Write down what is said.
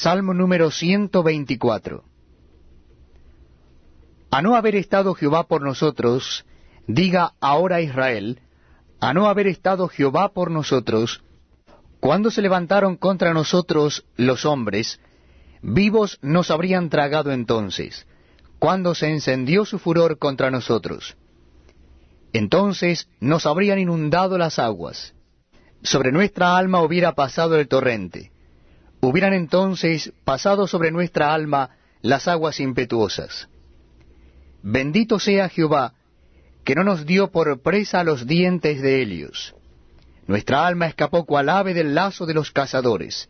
Salmo número 124. A no haber estado Jehová por nosotros, diga ahora Israel, a no haber estado Jehová por nosotros, cuando se levantaron contra nosotros los hombres, vivos nos habrían tragado entonces, cuando se encendió su furor contra nosotros. Entonces nos habrían inundado las aguas, sobre nuestra alma hubiera pasado el torrente, hubieran entonces pasado sobre nuestra alma las aguas impetuosas. Bendito sea Jehová, que no nos dio por presa los dientes de Helios. Nuestra alma escapó cual ave del lazo de los cazadores.